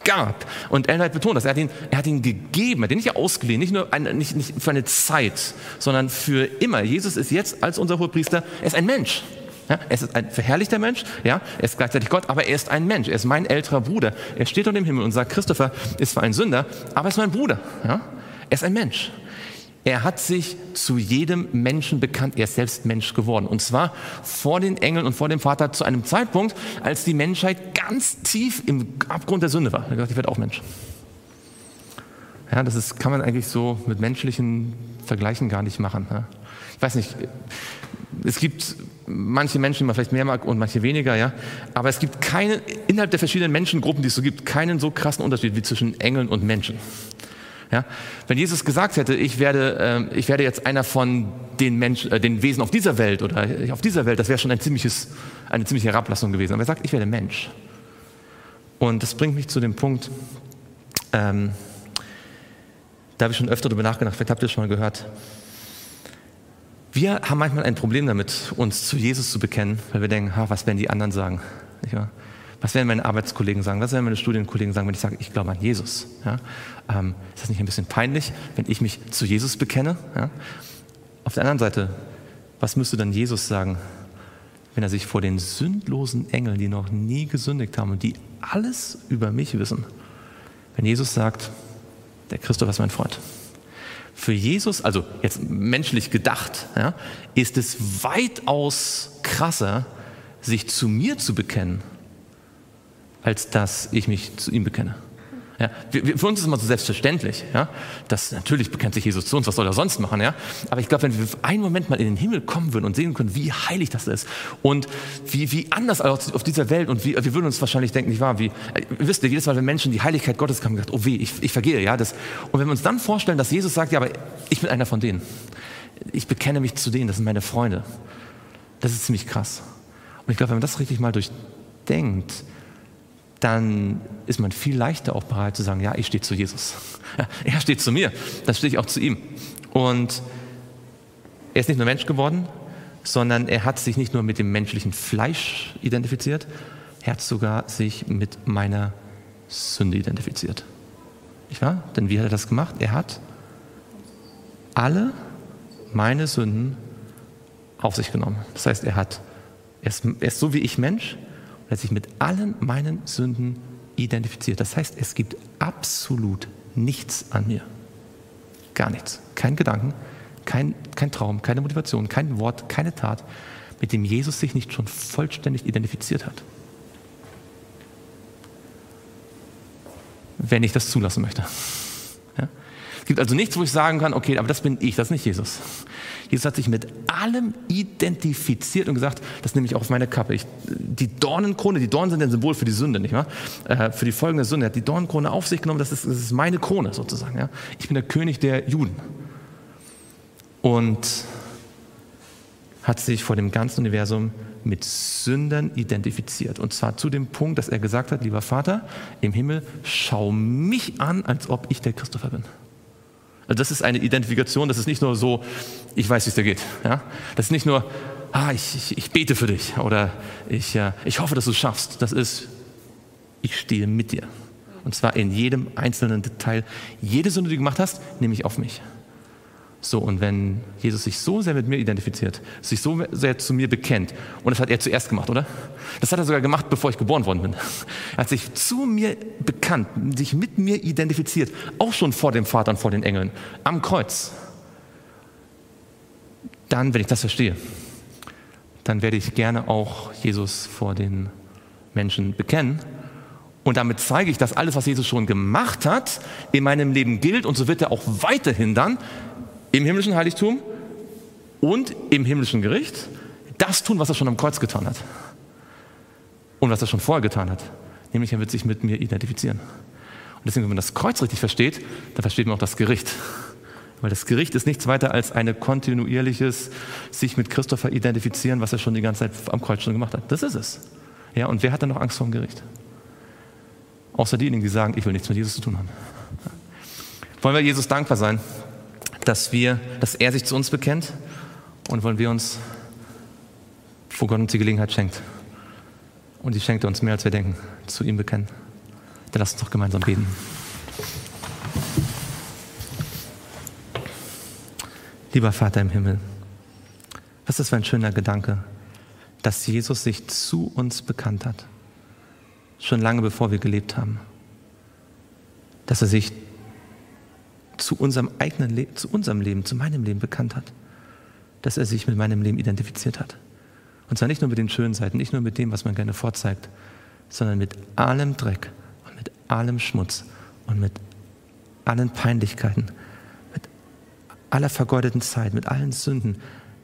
Gab. Und Ellen hat betont das. Er hat ihn, er hat ihn gegeben. Er hat ihn nicht ausgeliehen. Nicht nur eine, nicht, nicht für eine Zeit, sondern für immer. Jesus ist jetzt als unser Hohepriester, er ist ein Mensch. Ja, er ist ein verherrlichter Mensch, ja, er ist gleichzeitig Gott, aber er ist ein Mensch, er ist mein älterer Bruder. Er steht unter dem Himmel und sagt, Christopher ist zwar ein Sünder, aber er ist mein Bruder. Ja? Er ist ein Mensch. Er hat sich zu jedem Menschen bekannt. Er ist selbst Mensch geworden. Und zwar vor den Engeln und vor dem Vater zu einem Zeitpunkt, als die Menschheit ganz tief im Abgrund der Sünde war. Er hat gesagt, ich werde auch Mensch. Ja, das ist, kann man eigentlich so mit menschlichen Vergleichen gar nicht machen. Ja. Ich weiß nicht, es gibt manche Menschen, die man vielleicht mehr mag und manche weniger, ja. Aber es gibt keine, innerhalb der verschiedenen Menschengruppen, die es so gibt, keinen so krassen Unterschied wie zwischen Engeln und Menschen. Ja? Wenn Jesus gesagt hätte, ich werde, äh, ich werde jetzt einer von den, Menschen, äh, den Wesen auf dieser Welt oder auf dieser Welt, das wäre schon ein ziemliches, eine ziemliche Herablassung gewesen. Aber er sagt, ich werde Mensch. Und das bringt mich zu dem Punkt, ähm, da habe ich schon öfter darüber nachgedacht, vielleicht habt ihr es schon mal gehört. Wir haben manchmal ein Problem damit, uns zu Jesus zu bekennen, weil wir denken, ha, was werden die anderen sagen? Was werden meine Arbeitskollegen sagen? Was werden meine Studienkollegen sagen, wenn ich sage, ich glaube an Jesus? Ja? Ähm, ist das nicht ein bisschen peinlich, wenn ich mich zu Jesus bekenne? Ja? Auf der anderen Seite, was müsste dann Jesus sagen, wenn er sich vor den sündlosen Engeln, die noch nie gesündigt haben und die alles über mich wissen, wenn Jesus sagt, der Christoph ist mein Freund. Für Jesus, also jetzt menschlich gedacht, ja, ist es weitaus krasser, sich zu mir zu bekennen, als dass ich mich zu ihm bekenne. Ja, für uns ist es immer so selbstverständlich, ja, dass natürlich bekennt sich Jesus zu uns, was soll er sonst machen, ja? Aber ich glaube, wenn wir einen Moment mal in den Himmel kommen würden und sehen können, wie heilig das ist und wie, wie anders auf dieser Welt und wie, wir würden uns wahrscheinlich denken, nicht wahr, wie, äh, wisst ihr, jedes Mal, wenn Menschen die Heiligkeit Gottes kamen, gesagt, oh weh, ich, ich vergehe, ja, das, und wenn wir uns dann vorstellen, dass Jesus sagt, ja, aber ich bin einer von denen, ich bekenne mich zu denen, das sind meine Freunde, das ist ziemlich krass. Und ich glaube, wenn man das richtig mal durchdenkt, dann ist man viel leichter auch bereit zu sagen, ja, ich stehe zu Jesus. Er steht zu mir, dann stehe ich auch zu ihm. Und er ist nicht nur Mensch geworden, sondern er hat sich nicht nur mit dem menschlichen Fleisch identifiziert, er hat sogar sich mit meiner Sünde identifiziert. Nicht wahr? Denn wie hat er das gemacht? Er hat alle meine Sünden auf sich genommen. Das heißt, er hat, er ist, er ist so wie ich Mensch, hat sich mit allen meinen Sünden identifiziert. Das heißt, es gibt absolut nichts an mir. Gar nichts. Kein Gedanken, kein, kein Traum, keine Motivation, kein Wort, keine Tat, mit dem Jesus sich nicht schon vollständig identifiziert hat. Wenn ich das zulassen möchte. Ja? Es gibt also nichts, wo ich sagen kann, okay, aber das bin ich, das ist nicht Jesus. Jesus hat sich mit allem identifiziert und gesagt, das nehme ich auch auf meine Kappe. Ich, die Dornenkrone, die Dornen sind ein Symbol für die Sünde, nicht wahr? Äh, für die folgende Sünde. Er hat die Dornenkrone auf sich genommen, das ist, das ist meine Krone sozusagen. Ja? Ich bin der König der Juden. Und hat sich vor dem ganzen Universum mit Sündern identifiziert. Und zwar zu dem Punkt, dass er gesagt hat, lieber Vater im Himmel, schau mich an, als ob ich der Christopher bin. Also das ist eine Identifikation, das ist nicht nur so, ich weiß, wie es dir geht. Ja? Das ist nicht nur, ah, ich, ich, ich bete für dich oder ich, äh, ich hoffe, dass du es schaffst. Das ist, ich stehe mit dir. Und zwar in jedem einzelnen Detail. Jede Sünde, die du gemacht hast, nehme ich auf mich. So, und wenn Jesus sich so sehr mit mir identifiziert, sich so sehr zu mir bekennt, und das hat er zuerst gemacht, oder? Das hat er sogar gemacht, bevor ich geboren worden bin. Er hat sich zu mir bekannt, sich mit mir identifiziert, auch schon vor dem Vater und vor den Engeln, am Kreuz. Dann, wenn ich das verstehe, dann werde ich gerne auch Jesus vor den Menschen bekennen. Und damit zeige ich, dass alles, was Jesus schon gemacht hat, in meinem Leben gilt. Und so wird er auch weiterhin dann im himmlischen Heiligtum und im himmlischen Gericht das tun, was er schon am Kreuz getan hat. Und was er schon vorher getan hat. Nämlich er wird sich mit mir identifizieren. Und deswegen, wenn man das Kreuz richtig versteht, dann versteht man auch das Gericht. Weil das Gericht ist nichts weiter als ein kontinuierliches sich mit Christopher identifizieren, was er schon die ganze Zeit am Kreuz schon gemacht hat. Das ist es. Ja, und wer hat dann noch Angst vor dem Gericht? Außer diejenigen, die sagen, ich will nichts mit Jesus zu tun haben. Wollen wir Jesus dankbar sein, dass, wir, dass er sich zu uns bekennt und wollen wir uns, wo Gott uns die Gelegenheit schenkt, und die schenkt er uns mehr, als wir denken, zu ihm bekennen. Dann lasst uns doch gemeinsam beten. Lieber Vater im Himmel, was ist für ein schöner Gedanke, dass Jesus sich zu uns bekannt hat, schon lange bevor wir gelebt haben. Dass er sich zu unserem eigenen Leben, zu unserem Leben, zu meinem Leben bekannt hat. Dass er sich mit meinem Leben identifiziert hat. Und zwar nicht nur mit den schönen Seiten, nicht nur mit dem, was man gerne vorzeigt, sondern mit allem Dreck und mit allem Schmutz und mit allen Peinlichkeiten, mit aller vergeudeten Zeit, mit allen Sünden,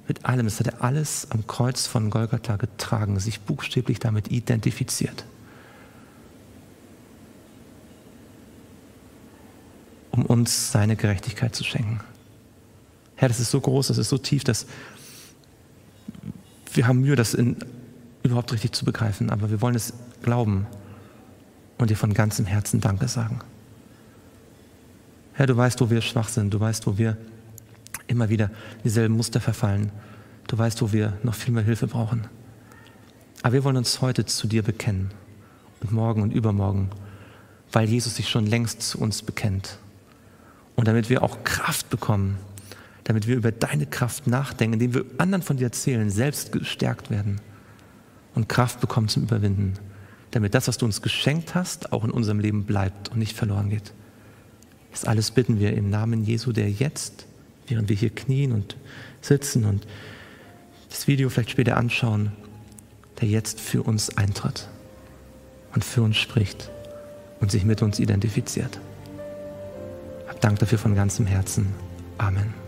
mit allem. Das hat er alles am Kreuz von Golgatha getragen, sich buchstäblich damit identifiziert. Uns seine Gerechtigkeit zu schenken. Herr, das ist so groß, das ist so tief, dass wir haben Mühe, das in, überhaupt richtig zu begreifen, aber wir wollen es glauben und dir von ganzem Herzen Danke sagen. Herr, du weißt, wo wir schwach sind, du weißt, wo wir immer wieder dieselben Muster verfallen, du weißt, wo wir noch viel mehr Hilfe brauchen. Aber wir wollen uns heute zu dir bekennen und morgen und übermorgen, weil Jesus sich schon längst zu uns bekennt und damit wir auch Kraft bekommen, damit wir über deine Kraft nachdenken, indem wir anderen von dir erzählen, selbst gestärkt werden und Kraft bekommen zum Überwinden, damit das, was du uns geschenkt hast, auch in unserem Leben bleibt und nicht verloren geht. Das alles bitten wir im Namen Jesu, der jetzt, während wir hier knien und sitzen und das Video vielleicht später anschauen, der jetzt für uns eintritt und für uns spricht und sich mit uns identifiziert. Dank dafür von ganzem Herzen. Amen.